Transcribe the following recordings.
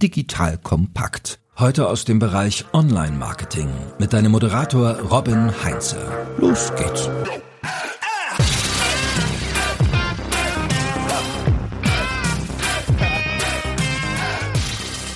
digital kompakt. Heute aus dem Bereich Online-Marketing mit deinem Moderator Robin Heinze. Los geht's.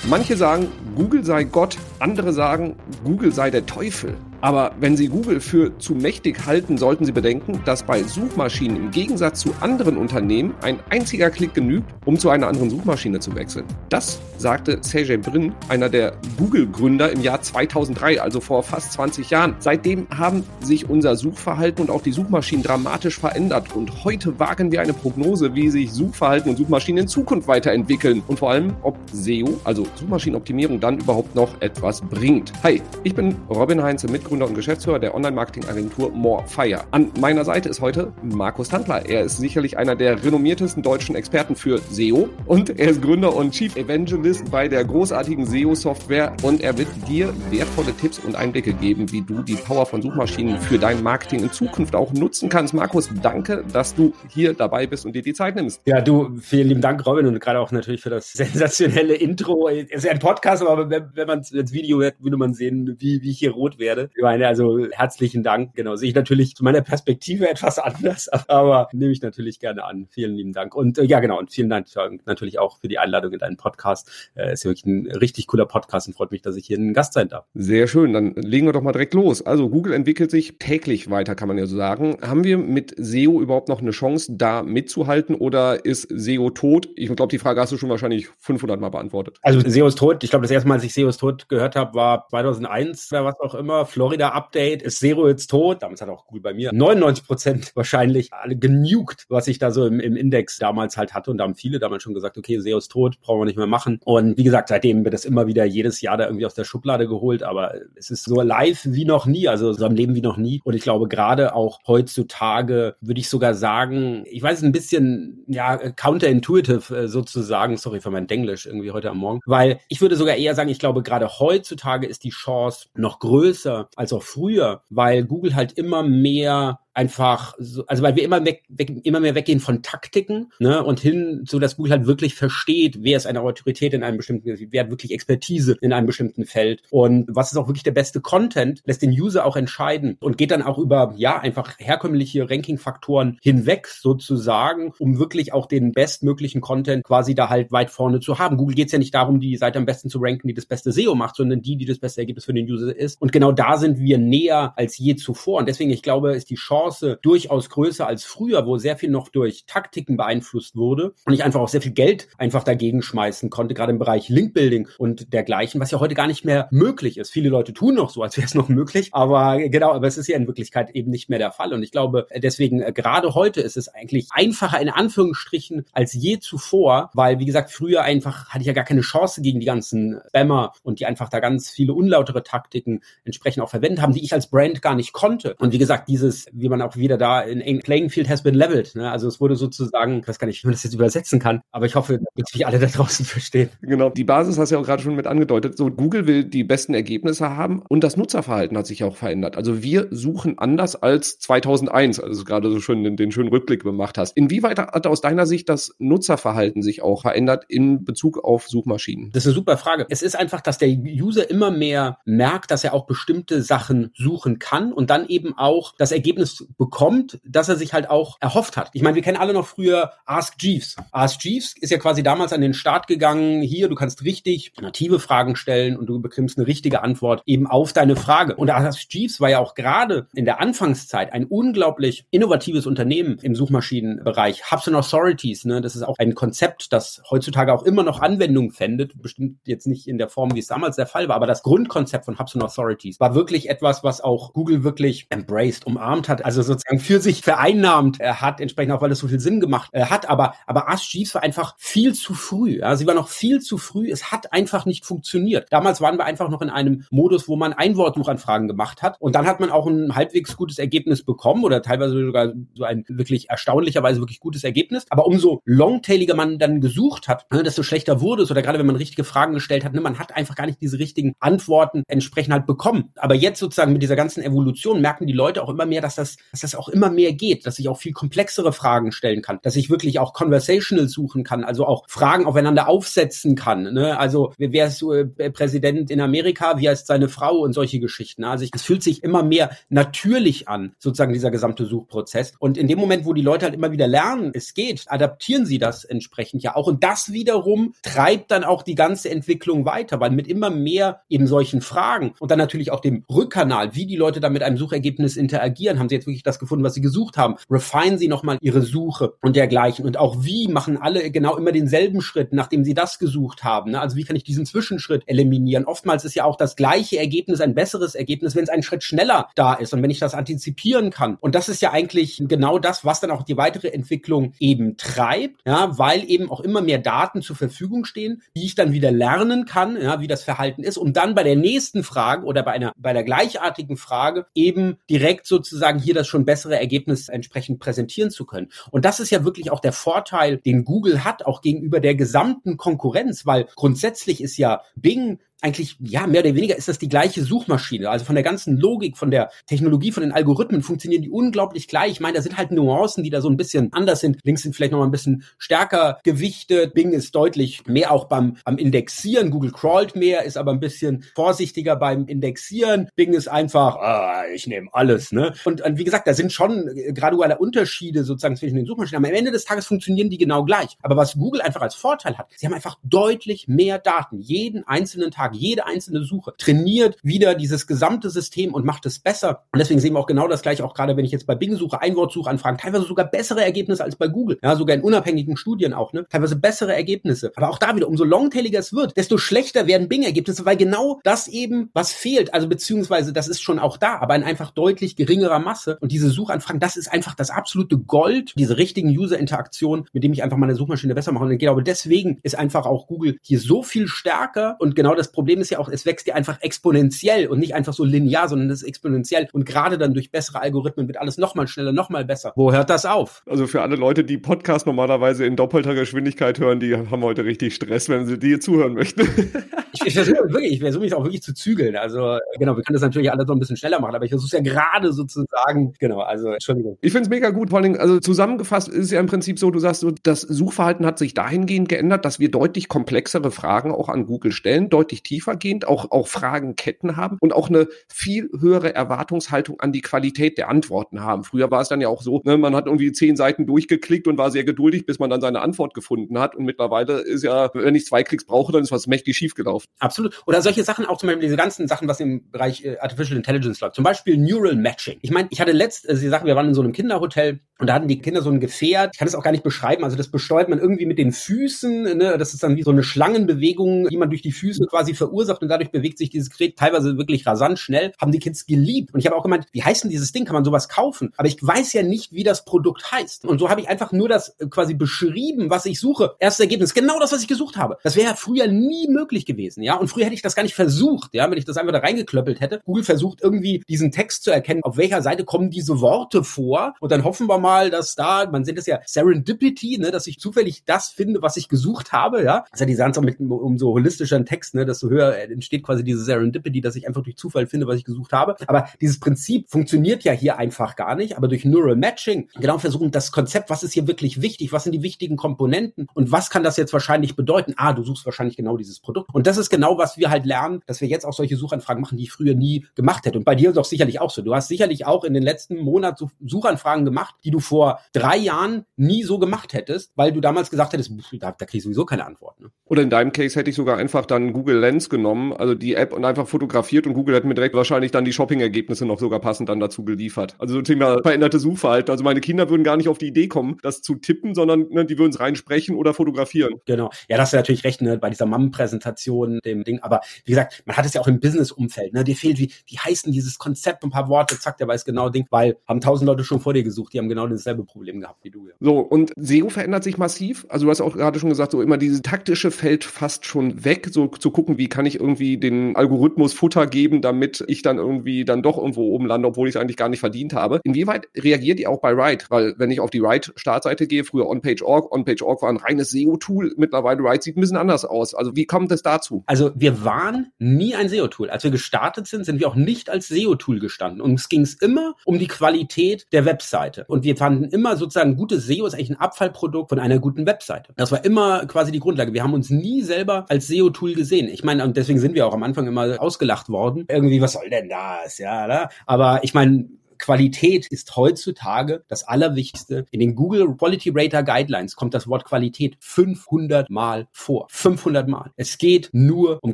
Manche sagen, Google sei Gott, andere sagen, Google sei der Teufel. Aber wenn Sie Google für zu mächtig halten, sollten Sie bedenken, dass bei Suchmaschinen im Gegensatz zu anderen Unternehmen ein einziger Klick genügt, um zu einer anderen Suchmaschine zu wechseln. Das sagte Sergey Brin, einer der Google-Gründer im Jahr 2003, also vor fast 20 Jahren. Seitdem haben sich unser Suchverhalten und auch die Suchmaschinen dramatisch verändert. Und heute wagen wir eine Prognose, wie sich Suchverhalten und Suchmaschinen in Zukunft weiterentwickeln und vor allem, ob SEO, also Suchmaschinenoptimierung, dann überhaupt noch etwas bringt. Hi, ich bin Robin Heinze, Mitgründer Mitgründer und Geschäftsführer der Online-Marketing-Agentur Morefire. An meiner Seite ist heute Markus Tandler. Er ist sicherlich einer der renommiertesten deutschen Experten für SEO und er ist Gründer und Chief Evangelist bei der großartigen SEO-Software und er wird dir wertvolle Tipps und Einblicke geben, wie du die Power von Suchmaschinen für dein Marketing in Zukunft auch nutzen kannst. Markus, danke, dass du hier dabei bist und dir die Zeit nimmst. Ja, du, vielen lieben Dank, Robin, und gerade auch natürlich für das sensationelle Intro. Es ist ja ein Podcast, aber wenn, wenn man das Video hört, würde man sehen, wie, wie ich hier rot werde meine, also herzlichen Dank. Genau, sehe ich natürlich zu meiner Perspektive etwas anders, aber nehme ich natürlich gerne an. Vielen lieben Dank. Und äh, ja, genau, und vielen Dank natürlich auch für die Einladung in deinen Podcast. Äh, ist wirklich ein richtig cooler Podcast und freut mich, dass ich hier ein Gast sein darf. Sehr schön, dann legen wir doch mal direkt los. Also Google entwickelt sich täglich weiter, kann man ja so sagen. Haben wir mit SEO überhaupt noch eine Chance, da mitzuhalten oder ist SEO tot? Ich glaube, die Frage hast du schon wahrscheinlich 500 Mal beantwortet. Also SEO ist tot. Ich glaube, das erste Mal, als ich SEO ist tot gehört habe, war 2001 oder was auch immer. Florida Florida-Update, ist Zero jetzt tot? Damals hat auch Google bei mir 99 Prozent wahrscheinlich alle genugt, was ich da so im, im, Index damals halt hatte. Und da haben viele damals schon gesagt, okay, Zero ist tot, brauchen wir nicht mehr machen. Und wie gesagt, seitdem wird das immer wieder jedes Jahr da irgendwie aus der Schublade geholt. Aber es ist so live wie noch nie, also so am Leben wie noch nie. Und ich glaube, gerade auch heutzutage würde ich sogar sagen, ich weiß ein bisschen, ja, counterintuitive äh, sozusagen, sorry für mein Denglisch irgendwie heute am Morgen, weil ich würde sogar eher sagen, ich glaube, gerade heutzutage ist die Chance noch größer, als auch früher, weil Google halt immer mehr einfach, so, also weil wir immer weg, weg, immer mehr weggehen von Taktiken ne, und hin, so dass Google halt wirklich versteht, wer ist eine Autorität in einem bestimmten, wer hat wirklich Expertise in einem bestimmten Feld und was ist auch wirklich der beste Content, lässt den User auch entscheiden und geht dann auch über ja einfach herkömmliche Ranking-Faktoren hinweg sozusagen, um wirklich auch den bestmöglichen Content quasi da halt weit vorne zu haben. Google geht es ja nicht darum, die Seite am besten zu ranken, die das beste SEO macht, sondern die, die das beste Ergebnis für den User ist. Und genau da sind wir näher als je zuvor. Und deswegen, ich glaube, ist die Chance Chance durchaus größer als früher, wo sehr viel noch durch Taktiken beeinflusst wurde und ich einfach auch sehr viel Geld einfach dagegen schmeißen konnte, gerade im Bereich Linkbuilding und dergleichen, was ja heute gar nicht mehr möglich ist. Viele Leute tun noch so, als wäre es noch möglich, aber genau, aber es ist ja in Wirklichkeit eben nicht mehr der Fall und ich glaube, deswegen äh, gerade heute ist es eigentlich einfacher in Anführungsstrichen als je zuvor, weil wie gesagt, früher einfach hatte ich ja gar keine Chance gegen die ganzen Spammer und die einfach da ganz viele unlautere Taktiken entsprechend auch verwendet haben, die ich als Brand gar nicht konnte. Und wie gesagt, dieses, wie man man auch wieder da in, in Playing Field has been leveled. Ne? Also es wurde sozusagen, ich weiß gar nicht, wie man das jetzt übersetzen kann, aber ich hoffe, dass mich alle da draußen verstehen. Genau, die Basis hast du ja auch gerade schon mit angedeutet. So, Google will die besten Ergebnisse haben und das Nutzerverhalten hat sich auch verändert. Also wir suchen anders als 2001, also gerade so schön den, den schönen Rückblick gemacht hast. Inwieweit hat aus deiner Sicht das Nutzerverhalten sich auch verändert in Bezug auf Suchmaschinen? Das ist eine super Frage. Es ist einfach, dass der User immer mehr merkt, dass er auch bestimmte Sachen suchen kann und dann eben auch das Ergebnis bekommt, dass er sich halt auch erhofft hat. Ich meine, wir kennen alle noch früher Ask Jeeves. Ask Jeeves ist ja quasi damals an den Start gegangen. Hier, du kannst richtig native Fragen stellen und du bekommst eine richtige Antwort eben auf deine Frage. Und Ask Jeeves war ja auch gerade in der Anfangszeit ein unglaublich innovatives Unternehmen im Suchmaschinenbereich. Hubs and Authorities, ne, das ist auch ein Konzept, das heutzutage auch immer noch Anwendung findet. Bestimmt jetzt nicht in der Form, wie es damals der Fall war, aber das Grundkonzept von Hubs and Authorities war wirklich etwas, was auch Google wirklich embraced, umarmt hat. Also sozusagen für sich vereinnahmt äh, hat, entsprechend auch, weil es so viel Sinn gemacht äh, hat. Aber, aber Ask Jeeves war einfach viel zu früh. Ja? Sie war noch viel zu früh. Es hat einfach nicht funktioniert. Damals waren wir einfach noch in einem Modus, wo man Einwortsuchanfragen gemacht hat. Und dann hat man auch ein halbwegs gutes Ergebnis bekommen oder teilweise sogar so ein wirklich erstaunlicherweise wirklich gutes Ergebnis. Aber umso longtailiger man dann gesucht hat, ne, desto schlechter wurde es. Oder gerade wenn man richtige Fragen gestellt hat, ne, man hat einfach gar nicht diese richtigen Antworten entsprechend halt bekommen. Aber jetzt sozusagen mit dieser ganzen Evolution merken die Leute auch immer mehr, dass das das, dass das auch immer mehr geht, dass ich auch viel komplexere Fragen stellen kann, dass ich wirklich auch conversational suchen kann, also auch Fragen aufeinander aufsetzen kann. Ne? Also wer ist äh, Präsident in Amerika, wie heißt seine Frau und solche Geschichten. Ne? Also es fühlt sich immer mehr natürlich an, sozusagen dieser gesamte Suchprozess. Und in dem Moment, wo die Leute halt immer wieder lernen, es geht, adaptieren sie das entsprechend ja auch. Und das wiederum treibt dann auch die ganze Entwicklung weiter, weil mit immer mehr eben solchen Fragen und dann natürlich auch dem Rückkanal, wie die Leute da mit einem Suchergebnis interagieren, haben sie jetzt wirklich das gefunden, was sie gesucht haben, refine sie nochmal ihre Suche und dergleichen. Und auch wie machen alle genau immer denselben Schritt, nachdem sie das gesucht haben. Ne? Also wie kann ich diesen Zwischenschritt eliminieren? Oftmals ist ja auch das gleiche Ergebnis ein besseres Ergebnis, wenn es einen Schritt schneller da ist und wenn ich das antizipieren kann. Und das ist ja eigentlich genau das, was dann auch die weitere Entwicklung eben treibt, ja, weil eben auch immer mehr Daten zur Verfügung stehen, die ich dann wieder lernen kann, ja, wie das Verhalten ist, um dann bei der nächsten Frage oder bei einer bei der gleichartigen Frage eben direkt sozusagen hier das schon bessere Ergebnis entsprechend präsentieren zu können. Und das ist ja wirklich auch der Vorteil, den Google hat, auch gegenüber der gesamten Konkurrenz, weil grundsätzlich ist ja Bing eigentlich, ja, mehr oder weniger ist das die gleiche Suchmaschine. Also von der ganzen Logik, von der Technologie, von den Algorithmen funktionieren die unglaublich gleich. Ich meine, da sind halt Nuancen, die da so ein bisschen anders sind. Links sind vielleicht noch mal ein bisschen stärker gewichtet. Bing ist deutlich mehr auch beim, beim Indexieren. Google crawlt mehr, ist aber ein bisschen vorsichtiger beim Indexieren. Bing ist einfach, ah, ich nehme alles, ne? Und, und wie gesagt, da sind schon graduelle Unterschiede sozusagen zwischen den Suchmaschinen. Aber am Ende des Tages funktionieren die genau gleich. Aber was Google einfach als Vorteil hat, sie haben einfach deutlich mehr Daten. Jeden einzelnen Tag jede einzelne Suche, trainiert wieder dieses gesamte System und macht es besser. Und deswegen sehen wir auch genau das gleiche, auch gerade wenn ich jetzt bei Bing suche, Einwortsuchanfragen, teilweise sogar bessere Ergebnisse als bei Google. Ja, sogar in unabhängigen Studien auch, ne? Teilweise bessere Ergebnisse. Aber auch da wieder, umso longtailiger es wird, desto schlechter werden Bing-Ergebnisse, weil genau das eben, was fehlt, also beziehungsweise das ist schon auch da, aber in einfach deutlich geringerer Masse. Und diese Suchanfragen, das ist einfach das absolute Gold, diese richtigen User-Interaktionen, mit dem ich einfach meine Suchmaschine besser mache. Und ich glaube, deswegen ist einfach auch Google hier so viel stärker und genau das Problem ist ja auch, es wächst ja einfach exponentiell und nicht einfach so linear, sondern es ist exponentiell. Und gerade dann durch bessere Algorithmen wird alles nochmal schneller, nochmal besser. Wo hört das auf? Also für alle Leute, die Podcast normalerweise in doppelter Geschwindigkeit hören, die haben heute richtig Stress, wenn sie dir zuhören möchten. ich, ich versuche wirklich, ich versuche mich auch wirklich zu zügeln. Also genau, wir können das natürlich alles noch ein bisschen schneller machen, aber ich versuche es ja gerade sozusagen, genau, also Entschuldigung. Ich finde es mega gut, vor allem, also zusammengefasst ist es ja im Prinzip so, du sagst so, das Suchverhalten hat sich dahingehend geändert, dass wir deutlich komplexere Fragen auch an Google stellen, deutlich tiefer gehend, auch, auch Fragenketten haben und auch eine viel höhere Erwartungshaltung an die Qualität der Antworten haben. Früher war es dann ja auch so, ne, man hat irgendwie zehn Seiten durchgeklickt und war sehr geduldig, bis man dann seine Antwort gefunden hat. Und mittlerweile ist ja, wenn ich zwei Klicks brauche, dann ist was mächtig schiefgelaufen. Absolut. Oder solche Sachen, auch zum Beispiel diese ganzen Sachen, was im Bereich äh, Artificial Intelligence läuft. Zum Beispiel Neural Matching. Ich meine, ich hatte letzt, äh, Sie wir waren in so einem Kinderhotel und da hatten die Kinder so ein Gefährt. Ich kann das auch gar nicht beschreiben. Also das besteuert man irgendwie mit den Füßen. Ne? Das ist dann wie so eine Schlangenbewegung, die man durch die Füße quasi verursacht und dadurch bewegt sich dieses Gerät teilweise wirklich rasant schnell, haben die Kids geliebt. Und ich habe auch gemeint, wie heißt denn dieses Ding? Kann man sowas kaufen? Aber ich weiß ja nicht, wie das Produkt heißt. Und so habe ich einfach nur das äh, quasi beschrieben, was ich suche. Erstes Ergebnis, genau das, was ich gesucht habe. Das wäre früher nie möglich gewesen, ja. Und früher hätte ich das gar nicht versucht, ja, wenn ich das einfach da reingeklöppelt hätte. Google versucht irgendwie diesen Text zu erkennen, auf welcher Seite kommen diese Worte vor. Und dann hoffen wir mal, dass da, man sieht es ja Serendipity, ne, dass ich zufällig das finde, was ich gesucht habe, ja. Das ist ja die Sache mit umso holistischeren Text, ne, desto höher entsteht quasi diese Serendipity, dass ich einfach durch Zufall finde, was ich gesucht habe. Aber dieses Prinzip funktioniert ja hier einfach gar nicht. Aber durch Neural Matching genau versuchen, das Konzept, was ist hier wirklich wichtig, was sind die wichtigen Komponenten und was kann das jetzt wahrscheinlich bedeuten? Ah, du suchst wahrscheinlich genau dieses Produkt. Und das ist genau, was wir halt lernen, dass wir jetzt auch solche Suchanfragen machen, die ich früher nie gemacht hätte. Und bei dir ist auch sicherlich auch so. Du hast sicherlich auch in den letzten Monaten Suchanfragen gemacht, die du vor drei Jahren nie so gemacht hättest, weil du damals gesagt hättest, da, da krieg ich sowieso keine Antwort. Ne? Oder in deinem Case hätte ich sogar einfach dann Google Lens genommen, also die App und einfach fotografiert und Google hat mir direkt wahrscheinlich dann die Shopping-Ergebnisse noch sogar passend dann dazu geliefert. Also so Thema veränderte Suchverhalten. Also meine Kinder würden gar nicht auf die Idee kommen, das zu tippen, sondern ne, die würden es reinsprechen oder fotografieren. Genau. Ja, das ist natürlich recht, ne, bei dieser Mom-Präsentation, dem Ding. Aber wie gesagt, man hat es ja auch im Business-Umfeld, ne? Dir fehlt, wie, wie heißt denn dieses Konzept, ein paar Worte, zack, der weiß genau Ding, weil haben tausend Leute schon vor dir gesucht, die haben genau genau dasselbe Problem gehabt wie du. Ja. So, und SEO verändert sich massiv. Also du hast auch gerade schon gesagt, so immer diese taktische fällt fast schon weg, so zu gucken, wie kann ich irgendwie den Algorithmus Futter geben, damit ich dann irgendwie dann doch irgendwo oben lande, obwohl ich es eigentlich gar nicht verdient habe. Inwieweit reagiert ihr auch bei Write? Weil wenn ich auf die Write-Startseite gehe, früher OnPage.org, OnPage.org war ein reines SEO-Tool, mittlerweile Write sieht ein bisschen anders aus. Also wie kommt es dazu? Also wir waren nie ein SEO-Tool. Als wir gestartet sind, sind wir auch nicht als SEO-Tool gestanden. Und es ging immer um die Qualität der Webseite. Und wir fanden immer sozusagen, gutes SEO ist eigentlich ein Abfallprodukt von einer guten Webseite. Das war immer quasi die Grundlage. Wir haben uns nie selber als SEO-Tool gesehen. Ich meine, und deswegen sind wir auch am Anfang immer ausgelacht worden. Irgendwie, was soll denn das? Ja, oder? Aber ich meine, Qualität ist heutzutage das Allerwichtigste. In den Google Quality Rater Guidelines kommt das Wort Qualität 500 Mal vor. 500 Mal. Es geht nur um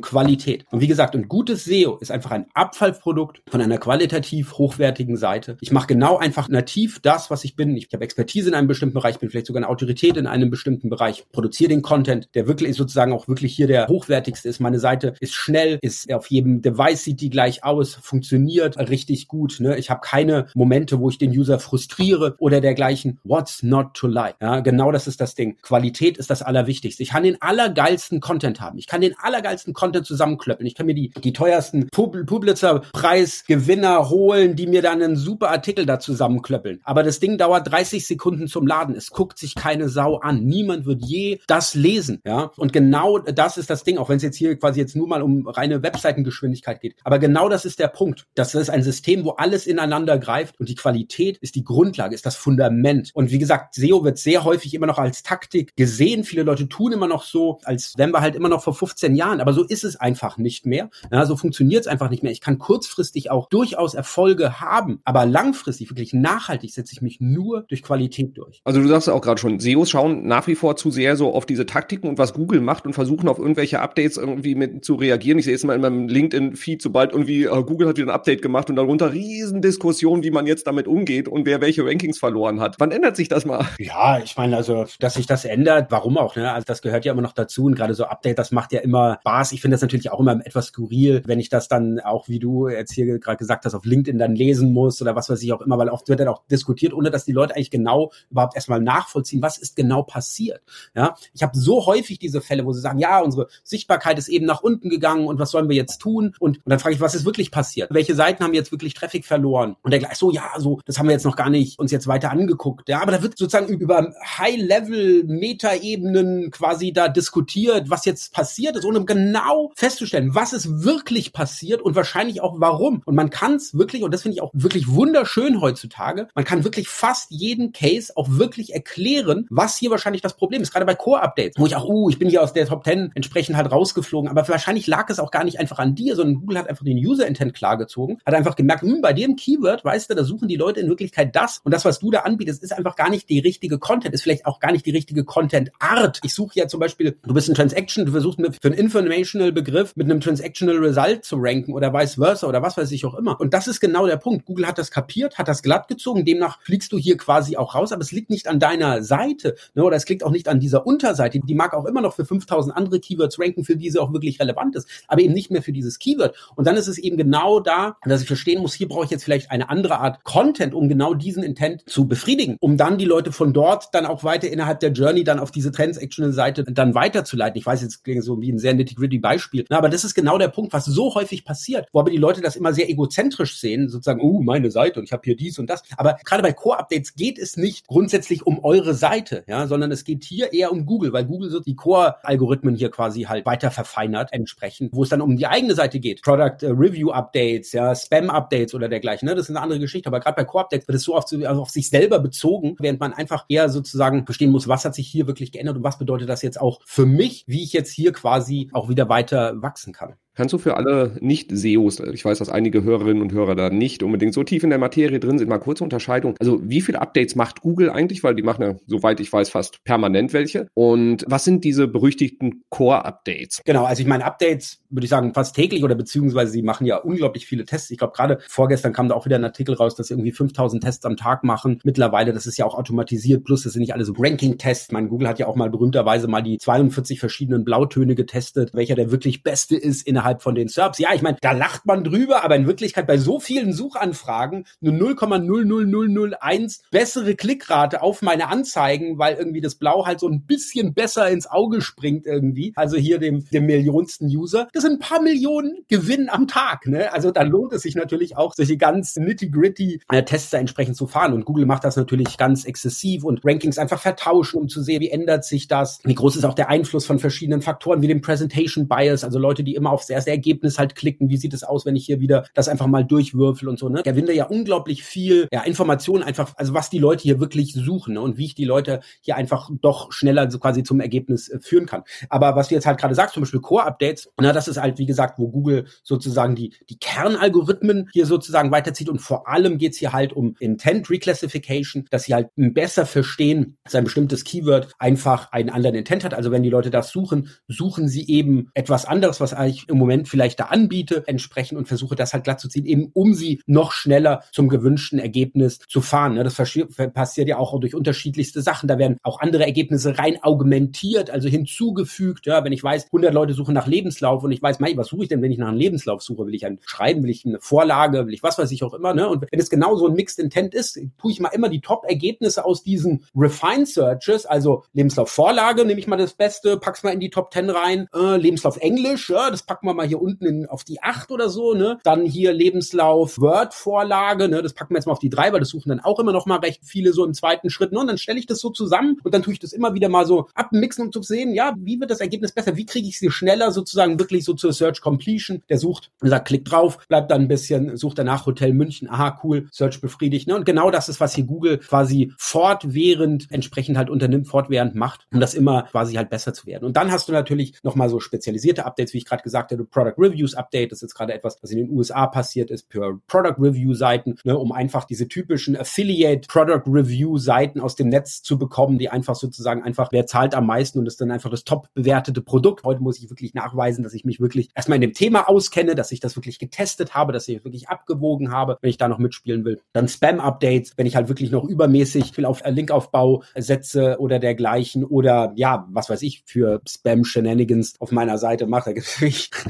Qualität. Und wie gesagt, ein gutes SEO ist einfach ein Abfallprodukt von einer qualitativ hochwertigen Seite. Ich mache genau einfach nativ das, was ich bin. Ich habe Expertise in einem bestimmten Bereich, bin vielleicht sogar eine Autorität in einem bestimmten Bereich, produziere den Content, der wirklich sozusagen auch wirklich hier der hochwertigste ist. Meine Seite ist schnell, ist auf jedem Device sieht die gleich aus, funktioniert richtig gut. Ne? Ich habe keine Momente, wo ich den User frustriere oder dergleichen. What's not to like? Ja, genau das ist das Ding. Qualität ist das Allerwichtigste. Ich kann den allergeilsten Content haben. Ich kann den allergeilsten Content zusammenklöppeln. Ich kann mir die, die teuersten Pub Pulitzer-Preis-Gewinner holen, die mir dann einen super Artikel da zusammenklöppeln. Aber das Ding dauert 30 Sekunden zum Laden. Es guckt sich keine Sau an. Niemand wird je das lesen. Ja, und genau das ist das Ding, auch wenn es jetzt hier quasi jetzt nur mal um reine Webseitengeschwindigkeit geht. Aber genau das ist der Punkt. Das ist ein System, wo alles ineinander greift und die Qualität ist die Grundlage, ist das Fundament. Und wie gesagt, SEO wird sehr häufig immer noch als Taktik gesehen. Viele Leute tun immer noch so, als wären wir halt immer noch vor 15 Jahren. Aber so ist es einfach nicht mehr. Ja, so funktioniert es einfach nicht mehr. Ich kann kurzfristig auch durchaus Erfolge haben, aber langfristig, wirklich nachhaltig, setze ich mich nur durch Qualität durch. Also du sagst ja auch gerade schon, SEOs schauen nach wie vor zu sehr so auf diese Taktiken und was Google macht und versuchen auf irgendwelche Updates irgendwie mit zu reagieren. Ich sehe es mal in meinem LinkedIn-Feed, sobald irgendwie uh, Google hat wieder ein Update gemacht und darunter Riesendiskussion Diskussion, wie man jetzt damit umgeht und wer welche Rankings verloren hat. Wann ändert sich das mal? Ja, ich meine, also, dass sich das ändert, warum auch, ne? Also das gehört ja immer noch dazu und gerade so Update, das macht ja immer Spaß. Ich finde das natürlich auch immer etwas skurril, wenn ich das dann auch, wie du jetzt hier gerade gesagt hast, auf LinkedIn dann lesen muss oder was weiß ich auch immer, weil oft wird dann auch diskutiert, ohne dass die Leute eigentlich genau überhaupt erstmal nachvollziehen, was ist genau passiert. Ja, ich habe so häufig diese Fälle, wo sie sagen, ja, unsere Sichtbarkeit ist eben nach unten gegangen und was sollen wir jetzt tun? Und, und dann frage ich, was ist wirklich passiert? Welche Seiten haben jetzt wirklich Traffic verloren? Und der gleich so, ja, so, das haben wir jetzt noch gar nicht uns jetzt weiter angeguckt. Ja, aber da wird sozusagen über High-Level, Meta-Ebenen quasi da diskutiert, was jetzt passiert ist, ohne genau festzustellen, was ist wirklich passiert und wahrscheinlich auch warum. Und man kann es wirklich, und das finde ich auch wirklich wunderschön heutzutage, man kann wirklich fast jeden Case auch wirklich erklären, was hier wahrscheinlich das Problem ist. Gerade bei Core-Updates, wo ich auch, uh, ich bin hier aus der Top 10 entsprechend halt rausgeflogen, aber wahrscheinlich lag es auch gar nicht einfach an dir, sondern Google hat einfach den User-Intent klargezogen, hat einfach gemerkt, hm, bei dem Keyword, weißt du, da suchen die Leute in Wirklichkeit das und das, was du da anbietest, ist einfach gar nicht die richtige Content, ist vielleicht auch gar nicht die richtige Content-Art. Ich suche ja zum Beispiel, du bist ein Transaction, du versuchst mir für einen Informational Begriff mit einem Transactional Result zu ranken oder vice versa oder was weiß ich auch immer. Und das ist genau der Punkt. Google hat das kapiert, hat das glatt gezogen, demnach fliegst du hier quasi auch raus, aber es liegt nicht an deiner Seite ne, oder es liegt auch nicht an dieser Unterseite. Die mag auch immer noch für 5000 andere Keywords ranken, für die sie auch wirklich relevant ist, aber eben nicht mehr für dieses Keyword. Und dann ist es eben genau da, dass ich verstehen muss, hier brauche ich jetzt vielleicht eine andere Art Content, um genau diesen Intent zu befriedigen, um dann die Leute von dort dann auch weiter innerhalb der Journey dann auf diese Transactional-Seite dann weiterzuleiten. Ich weiß jetzt klingt so wie ein sehr nitty-gritty Beispiel, aber das ist genau der Punkt, was so häufig passiert, wo aber die Leute das immer sehr egozentrisch sehen, sozusagen, oh, uh, meine Seite und ich habe hier dies und das. Aber gerade bei Core-Updates geht es nicht grundsätzlich um eure Seite, ja, sondern es geht hier eher um Google, weil Google so die Core-Algorithmen hier quasi halt weiter verfeinert entsprechend, wo es dann um die eigene Seite geht. Product äh, Review Updates, ja, Spam Updates oder dergleichen, ne? Das ist eine andere Geschichte. Aber gerade bei Core-Updates wird es so oft also auf sich selber bezogen, während man einfach eher sozusagen verstehen muss, was hat sich hier wirklich geändert und was bedeutet das jetzt auch für mich, wie ich jetzt hier quasi auch wieder weiter wachsen kann. Kannst du für alle Nicht-SEOs, ich weiß, dass einige Hörerinnen und Hörer da nicht unbedingt so tief in der Materie drin sind, mal kurze Unterscheidung. Also wie viele Updates macht Google eigentlich? Weil die machen ja, soweit ich weiß, fast permanent welche. Und was sind diese berüchtigten Core-Updates? Genau, also ich meine, Updates würde ich sagen fast täglich oder beziehungsweise sie machen ja unglaublich viele Tests. Ich glaube, gerade vorgestern kam da auch wieder ein Artikel raus, dass irgendwie 5000 Tests am Tag machen. Mittlerweile, das ist ja auch automatisiert, plus das sind nicht alle so Ranking-Tests. Mein Google hat ja auch mal berühmterweise mal die 42 verschiedenen Blautöne getestet, welcher der wirklich beste ist innerhalb innerhalb von den SERPs. Ja, ich meine, da lacht man drüber, aber in Wirklichkeit bei so vielen Suchanfragen eine 0,00001 bessere Klickrate auf meine Anzeigen, weil irgendwie das Blau halt so ein bisschen besser ins Auge springt irgendwie. Also hier dem, dem millionsten User. Das sind ein paar Millionen Gewinn am Tag. Ne? Also da lohnt es sich natürlich auch, solche ganz nitty-gritty äh, Tests da entsprechend zu fahren. Und Google macht das natürlich ganz exzessiv und Rankings einfach vertauschen, um zu sehen, wie ändert sich das, wie groß ist auch der Einfluss von verschiedenen Faktoren wie dem Presentation Bias, also Leute, die immer aufs erste Ergebnis halt klicken, wie sieht es aus, wenn ich hier wieder das einfach mal durchwürfel und so. Ne? Der Winde ja unglaublich viel ja, Informationen einfach, also was die Leute hier wirklich suchen ne? und wie ich die Leute hier einfach doch schneller so quasi zum Ergebnis äh, führen kann. Aber was du jetzt halt gerade sagst, zum Beispiel Core-Updates, na, das ist halt, wie gesagt, wo Google sozusagen die, die Kernalgorithmen hier sozusagen weiterzieht und vor allem geht's hier halt um Intent Reclassification, dass sie halt besser verstehen, dass ein bestimmtes Keyword einfach einen anderen Intent hat. Also wenn die Leute das suchen, suchen sie eben etwas anderes, was ich im Moment vielleicht da anbiete, entsprechend und versuche das halt glatt zu ziehen, eben um sie noch schneller zum gewünschten Ergebnis zu fahren. Ne? Das passiert ja auch durch unterschiedlichste Sachen. Da werden auch andere Ergebnisse rein augmentiert, also hinzugefügt. Ja, wenn ich weiß, 100 Leute suchen nach Lebenslauf und ich weiß, mei, was suche ich denn, wenn ich nach einem Lebenslauf suche? Will ich ein Schreiben, will ich eine Vorlage, will ich was weiß ich auch immer. Ne? Und wenn es genau so ein Mixed Intent ist, tue ich mal immer die Top-Ergebnisse aus diesen Refined Searches, also Lebenslauf Vorlage, nehme ich mal das Beste, pack's mal in die Top 10 rein. Äh, Lebenslauf Englisch, ja, das packen wir mal hier unten in, auf die 8 oder so. Ne? Dann hier Lebenslauf Word-Vorlage, ne? das packen wir jetzt mal auf die 3, weil das suchen dann auch immer noch mal recht viele so im zweiten Schritt. Ne? Und dann stelle ich das so zusammen und dann tue ich das immer wieder mal so abmixen, um zu sehen, ja, wie wird das Ergebnis besser? Wie kriege ich sie schneller sozusagen wirklich so zur Search Completion? Der sucht, sagt, klickt drauf, bleibt dann ein bisschen, sucht danach Hotel München, aha, cool, Search befriedigt. Ne? Und genau das ist, was hier Google quasi fortwährend entsprechend halt unternimmt, fortwährend macht, um das immer quasi halt besser zu werden. Und dann hast du natürlich nochmal so spezialisierte Updates, wie ich gerade gesagt habe, Product Reviews Update, das ist jetzt gerade etwas, was in den USA passiert ist, für Product Review Seiten, ne, um einfach diese typischen Affiliate Product Review Seiten aus dem Netz zu bekommen, die einfach sozusagen einfach, wer zahlt am meisten und ist dann einfach das top bewertete Produkt. Heute muss ich wirklich nachweisen, dass ich mich wirklich erstmal in dem Thema auskenne, dass ich das wirklich getestet habe, dass ich wirklich abgewogen habe, wenn ich da noch mitspielen will. Dann Spam Updates, wenn ich halt wirklich noch übermäßig viel auf Linkaufbau setze oder dergleichen oder ja, was weiß ich, für Spam-Shenanigans auf meiner Seite mache.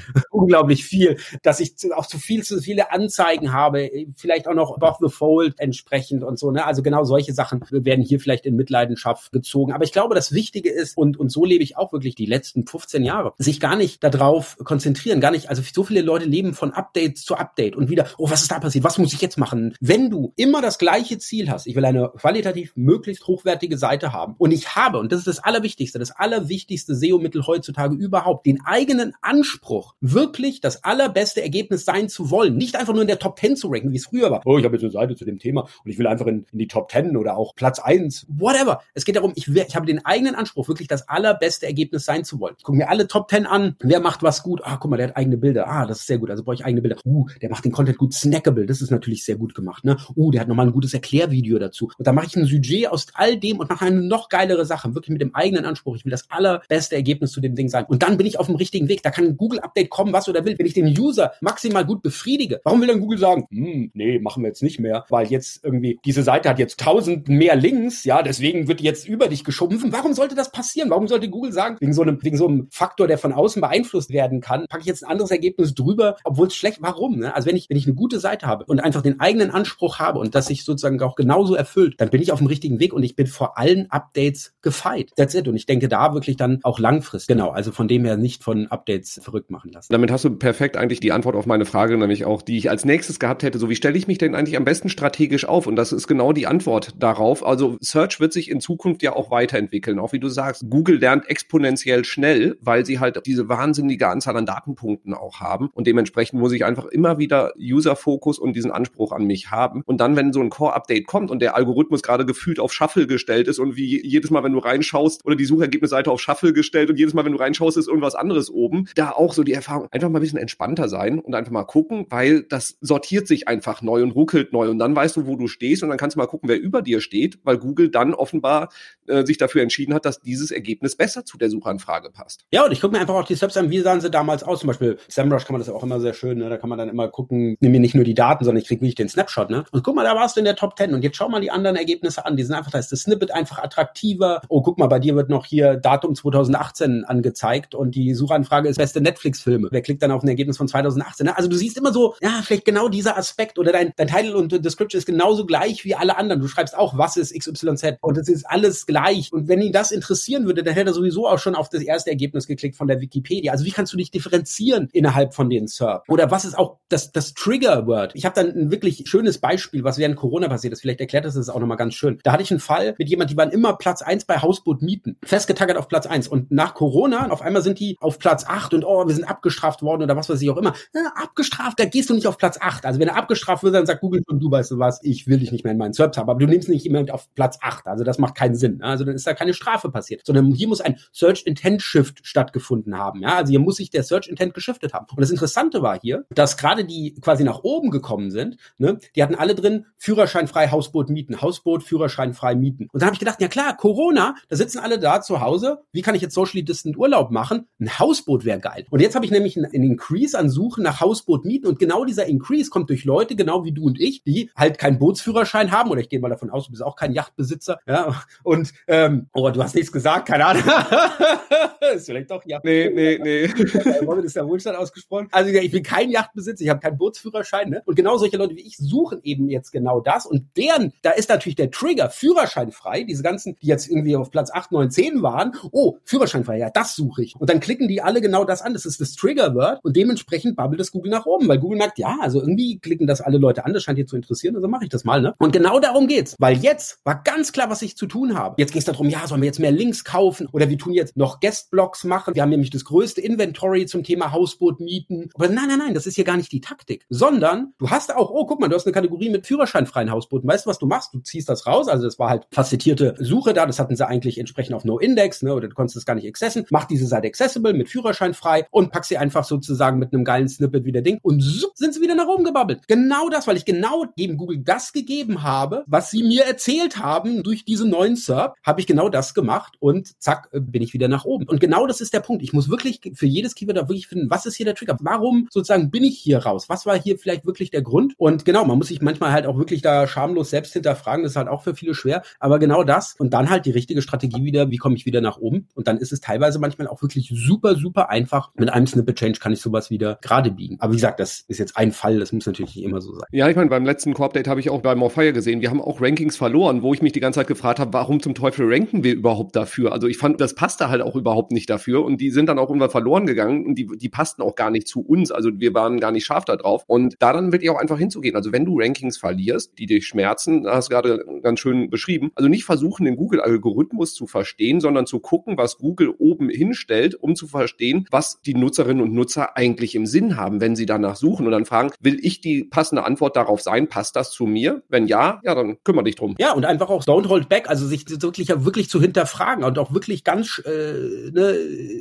unglaublich viel, dass ich auch zu viel, zu viele Anzeigen habe, vielleicht auch noch above the fold entsprechend und so. Ne? Also genau solche Sachen werden hier vielleicht in Mitleidenschaft gezogen. Aber ich glaube, das Wichtige ist, und, und so lebe ich auch wirklich die letzten 15 Jahre, sich gar nicht darauf konzentrieren, gar nicht, also so viele Leute leben von Update zu Update und wieder, oh, was ist da passiert? Was muss ich jetzt machen? Wenn du immer das gleiche Ziel hast, ich will eine qualitativ möglichst hochwertige Seite haben und ich habe, und das ist das Allerwichtigste, das allerwichtigste SEO-Mittel heutzutage überhaupt, den eigenen Anspruch, wirklich das allerbeste Ergebnis sein zu wollen, nicht einfach nur in der Top 10 zu ranken, wie es früher war. Oh, ich habe jetzt eine Seite zu dem Thema und ich will einfach in, in die Top 10 oder auch Platz 1, whatever. Es geht darum, ich, ich habe den eigenen Anspruch, wirklich das allerbeste Ergebnis sein zu wollen. Gucken wir alle Top 10 an, wer macht was gut? Ah, guck mal, der hat eigene Bilder. Ah, das ist sehr gut, also brauche ich eigene Bilder. Uh, der macht den Content gut snackable, das ist natürlich sehr gut gemacht. Ne? Uh, der hat nochmal ein gutes Erklärvideo dazu. Und da mache ich ein Sujet aus all dem und mache eine noch geilere Sache, wirklich mit dem eigenen Anspruch. Ich will das allerbeste Ergebnis zu dem Ding sein. Und dann bin ich auf dem richtigen Weg. Da kann ein Google-Update kommen, was oder will. Wenn ich den User maximal gut befriedige, warum will dann Google sagen, hm, nee, machen wir jetzt nicht mehr, weil jetzt irgendwie diese Seite hat jetzt tausend mehr Links, ja, deswegen wird jetzt über dich geschoben. Warum sollte das passieren? Warum sollte Google sagen, wegen so einem, wegen so einem Faktor, der von außen beeinflusst werden kann, packe ich jetzt ein anderes Ergebnis drüber, obwohl es schlecht, warum? Ne? Also wenn ich, wenn ich eine gute Seite habe und einfach den eigenen Anspruch habe und das sich sozusagen auch genauso erfüllt, dann bin ich auf dem richtigen Weg und ich bin vor allen Updates gefeit. That's it. Und ich denke da wirklich dann auch langfristig. Genau. Also von dem her nicht von Updates verrückt machen lassen. Damit hast du perfekt eigentlich die Antwort auf meine Frage, nämlich auch, die ich als nächstes gehabt hätte. So, wie stelle ich mich denn eigentlich am besten strategisch auf? Und das ist genau die Antwort darauf. Also Search wird sich in Zukunft ja auch weiterentwickeln. Auch wie du sagst, Google lernt exponentiell schnell, weil sie halt diese wahnsinnige Anzahl an Datenpunkten auch haben. Und dementsprechend muss ich einfach immer wieder User-Fokus und diesen Anspruch an mich haben. Und dann, wenn so ein Core-Update kommt und der Algorithmus gerade gefühlt auf Shuffle gestellt ist und wie jedes Mal, wenn du reinschaust oder die Suchergebnisseite auf Shuffle gestellt und jedes Mal, wenn du reinschaust, ist irgendwas anderes oben, da auch so die Erfahrung, einfach mal ein bisschen entspannter sein und einfach mal gucken, weil das sortiert sich einfach neu und ruckelt neu und dann weißt du, wo du stehst und dann kannst du mal gucken, wer über dir steht, weil Google dann offenbar äh, sich dafür entschieden hat, dass dieses Ergebnis besser zu der Suchanfrage passt. Ja, und ich gucke mir einfach auch die Subs an, wie sahen sie damals aus. Zum Beispiel SEMrush kann man das auch immer sehr schön, ne? da kann man dann immer gucken, nimm mir nicht nur die Daten, sondern ich kriege wirklich den Snapshot. Ne? Und guck mal, da warst du in der Top 10 und jetzt schau mal die anderen Ergebnisse an. Die sind einfach, da ist das Snippet einfach attraktiver. Oh, guck mal, bei dir wird noch hier Datum 2018 angezeigt und die Suchanfrage ist beste Netflix Netflix-Filme. Wer klickt dann auf ein Ergebnis von 2018? Ne? Also du siehst immer so, ja, vielleicht genau dieser Aspekt oder dein, dein Title und Description ist genauso gleich wie alle anderen. Du schreibst auch, was ist XYZ und es ist alles gleich. Und wenn ihn das interessieren würde, dann hätte er sowieso auch schon auf das erste Ergebnis geklickt von der Wikipedia. Also wie kannst du dich differenzieren innerhalb von den SERP? Oder was ist auch das, das Trigger-Word? Ich habe dann ein wirklich schönes Beispiel, was während Corona passiert ist. Vielleicht erklärt das es auch nochmal ganz schön. Da hatte ich einen Fall mit jemand, die waren immer Platz eins bei Hausboot mieten. Festgetackert auf Platz eins Und nach Corona, auf einmal sind die auf Platz acht und oh, wir sind abgestraft worden oder was weiß ich auch immer. Ja, abgestraft, da gehst du nicht auf Platz acht. Also wenn er abgestraft wird, dann sagt Google schon, du weißt du was, ich will dich nicht mehr in meinen Search haben. Aber du nimmst nicht jemand auf Platz acht. Also das macht keinen Sinn. Also dann ist da keine Strafe passiert. Sondern hier muss ein Search Intent Shift stattgefunden haben. Ja, also hier muss sich der Search Intent geschiftet haben. Und das Interessante war hier, dass gerade die quasi nach oben gekommen sind, ne, die hatten alle drin Führerschein frei Hausboot mieten, Hausboot Führerschein frei mieten. Und dann habe ich gedacht, ja klar, Corona, da sitzen alle da zu Hause. Wie kann ich jetzt socially distant Urlaub machen? Ein Hausboot wäre geil. Und jetzt habe ich nämlich einen, einen Increase an Suchen nach Hausboot mieten und genau dieser Increase kommt durch Leute, genau wie du und ich, die halt keinen Bootsführerschein haben oder ich gehe mal davon aus, du bist auch kein Yachtbesitzer, ja, und ähm, oh, du hast nichts gesagt, keine Ahnung. ist vielleicht doch Yacht. Nee, nee, nee. Robin ist ja Wohlstand ausgesprochen. Also ich bin kein Yachtbesitzer, ich habe keinen Bootsführerschein, ne? Und genau solche Leute wie ich suchen eben jetzt genau das und deren, da ist natürlich der Trigger Führerschein frei, diese ganzen, die jetzt irgendwie auf Platz 8, 9, 10 waren, oh, Führerschein frei, ja, das suche ich. Und dann klicken die alle genau das an, das ist das Trigger-Word und dementsprechend babbelt das Google nach oben, weil Google merkt, ja, also irgendwie klicken das alle Leute an, das scheint hier zu interessieren, also mache ich das mal, ne? Und genau darum geht's, weil jetzt war ganz klar, was ich zu tun habe. Jetzt geht es darum, ja, sollen wir jetzt mehr Links kaufen oder wir tun jetzt noch Guestblocks machen. Wir haben nämlich das größte Inventory zum Thema Hausboot mieten. Aber nein, nein, nein, das ist hier gar nicht die Taktik, sondern du hast auch, oh, guck mal, du hast eine Kategorie mit führerscheinfreien Hausbooten. Weißt du, was du machst? Du ziehst das raus. Also das war halt facettierte Suche da. Das hatten sie eigentlich entsprechend auf No-Index, ne, oder du konntest es gar nicht accessen. Mach diese Seite accessible mit Führerschein frei und pack sie einfach sozusagen mit einem geilen Snippet wieder Ding und so sind sie wieder nach oben gebabbelt. Genau das, weil ich genau eben Google das gegeben habe, was sie mir erzählt haben durch diese neuen SERP, habe ich genau das gemacht und zack, äh, bin ich wieder nach oben. Und genau das ist der Punkt. Ich muss wirklich für jedes Keyword da wirklich finden, was ist hier der Trigger? Warum sozusagen bin ich hier raus? Was war hier vielleicht wirklich der Grund? Und genau, man muss sich manchmal halt auch wirklich da schamlos selbst hinterfragen. Das ist halt auch für viele schwer. Aber genau das und dann halt die richtige Strategie wieder. Wie komme ich wieder nach oben? Und dann ist es teilweise manchmal auch wirklich super, super einfach. Mit einem Snippet Change kann ich sowas wieder gerade biegen. Aber wie gesagt, das ist jetzt ein Fall. Das muss natürlich nicht immer so sein. Ja, ich meine, beim letzten Core-Update habe ich auch bei Morfire gesehen. Wir haben auch Rankings verloren, wo ich mich die ganze Zeit gefragt habe, warum zum Teufel ranken wir überhaupt dafür? Also ich fand, das passte halt auch überhaupt nicht dafür und die sind dann auch irgendwann verloren gegangen und die, die passten auch gar nicht zu uns. Also wir waren gar nicht scharf da drauf. Und da dann wirklich auch einfach hinzugehen. Also wenn du Rankings verlierst, die dich schmerzen, hast du gerade ganz schön beschrieben, also nicht versuchen, den Google-Algorithmus zu verstehen, sondern zu gucken, was Google oben hinstellt, um zu verstehen, was die Nutzerinnen und Nutzer eigentlich im Sinn haben, wenn sie danach suchen und dann fragen, will ich die passende Antwort darauf sein? Passt das zu mir? Wenn ja, ja, dann kümmere dich drum. Ja, und einfach auch don't hold back, also sich wirklich, wirklich zu hinterfragen und auch wirklich ganz, äh, ne,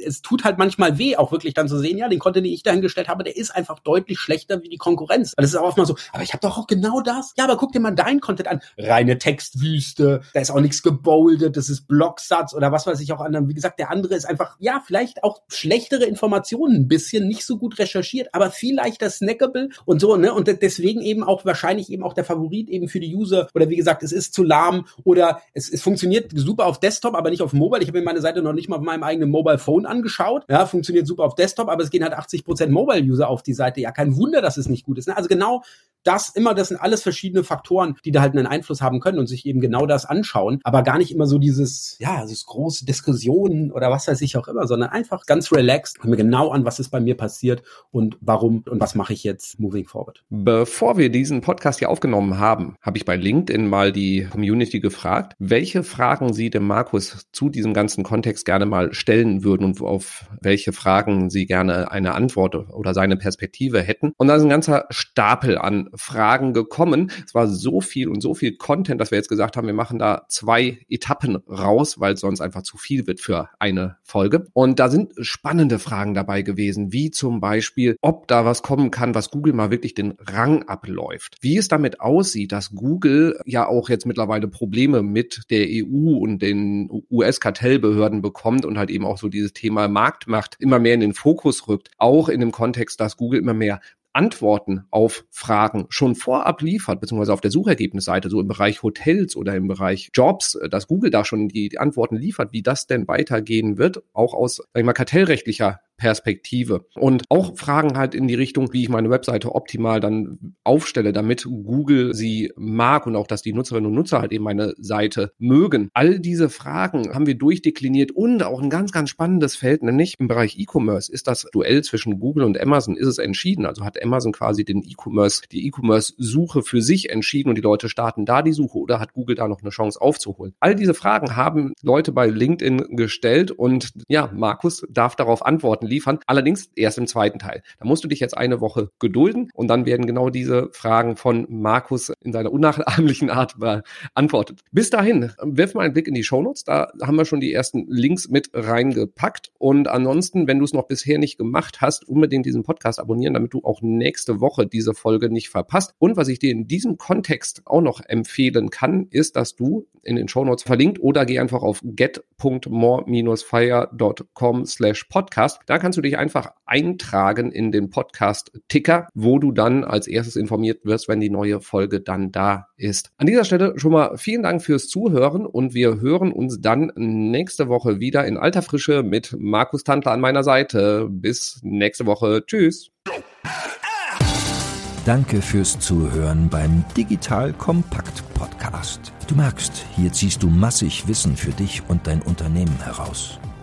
es tut halt manchmal weh, auch wirklich dann zu sehen, ja, den Content, den ich dahingestellt habe, der ist einfach deutlich schlechter wie die Konkurrenz. Weil das ist auch oft mal so, aber ich habe doch auch genau das. Ja, aber guck dir mal deinen Content an. Reine Textwüste, da ist auch nichts geboldet, das ist Blocksatz oder was weiß ich auch anderen. Wie gesagt, der andere ist einfach, ja, vielleicht auch schlechtere Informationen ein bisschen, nicht so gut recherchiert, aber viel leichter snackable und so, ne? Und deswegen eben auch wahrscheinlich eben auch der Favorit eben für die User oder wie gesagt, es ist zu lahm oder es, es funktioniert super auf Desktop, aber nicht auf Mobile. Ich habe mir meine Seite noch nicht mal auf meinem eigenen Mobile Phone angeschaut. Ja, funktioniert super auf Desktop, aber es gehen halt 80 Prozent Mobile-User auf die Seite. Ja, kein Wunder, dass es nicht gut ist. Ne? Also genau das immer, das sind alles verschiedene Faktoren, die da halt einen Einfluss haben können und sich eben genau das anschauen, aber gar nicht immer so dieses, ja, dieses große Diskussionen oder was weiß ich auch immer, sondern einfach ganz relaxed, mir genau an, was ist bei mir passiert und warum und was mache ich jetzt moving forward. Bevor wir diesen Podcast hier aufgenommen haben, habe ich bei LinkedIn mal die Community gefragt, welche Fragen sie dem Markus zu diesem ganzen Kontext gerne mal stellen würden und auf welche Fragen sie gerne eine Antwort oder seine Perspektive hätten. Und da ist ein ganzer Stapel an Fragen gekommen. Es war so viel und so viel Content, dass wir jetzt gesagt haben, wir machen da zwei Etappen raus, weil sonst einfach zu viel wird für eine Folge. Und da sind spannende Fragen dabei gewesen, wie zum Beispiel, ob da was kommen kann, was Google mal wirklich den Rang abläuft. Wie es damit aussieht, dass Google ja auch jetzt mittlerweile Probleme mit der EU und den US-Kartellbehörden bekommt und halt eben auch so dieses Thema Marktmacht immer mehr in den Fokus rückt. Auch in dem Kontext, dass Google immer mehr Antworten auf Fragen schon vorab liefert, beziehungsweise auf der Suchergebnisseite, so im Bereich Hotels oder im Bereich Jobs, äh, dass Google da schon die, die Antworten liefert, wie das denn weitergehen wird, auch aus sag ich mal, kartellrechtlicher Perspektive. Und auch Fragen halt in die Richtung, wie ich meine Webseite optimal dann aufstelle, damit Google sie mag und auch, dass die Nutzerinnen und Nutzer halt eben meine Seite mögen. All diese Fragen haben wir durchdekliniert und auch ein ganz, ganz spannendes Feld, nämlich im Bereich E-Commerce ist das Duell zwischen Google und Amazon, ist es entschieden. Also hat Amazon quasi den E-Commerce, die E-Commerce-Suche für sich entschieden und die Leute starten da die Suche oder hat Google da noch eine Chance aufzuholen? All diese Fragen haben Leute bei LinkedIn gestellt und ja, Markus darf darauf Antworten liefern. Allerdings erst im zweiten Teil. Da musst du dich jetzt eine Woche gedulden und dann werden genau diese Fragen von Markus in seiner unnachahmlichen Art beantwortet. Bis dahin, wirf mal einen Blick in die Shownotes. Da haben wir schon die ersten Links mit reingepackt. Und ansonsten, wenn du es noch bisher nicht gemacht hast, unbedingt diesen Podcast abonnieren, damit du auch nächste Woche diese Folge nicht verpasst. Und was ich dir in diesem Kontext auch noch empfehlen kann, ist, dass du in den Shownotes verlinkt oder geh einfach auf get.more-fire.com slash podcast. Da kannst du dich einfach eintragen in den Podcast-Ticker, wo du dann als erstes informiert wirst, wenn die neue Folge dann da ist. An dieser Stelle schon mal vielen Dank fürs Zuhören und wir hören uns dann nächste Woche wieder in alter Frische mit Markus Tantler an meiner Seite. Bis nächste Woche. Tschüss. Danke fürs Zuhören beim Digital Kompakt Podcast. Du merkst, hier ziehst du massig Wissen für dich und dein Unternehmen heraus.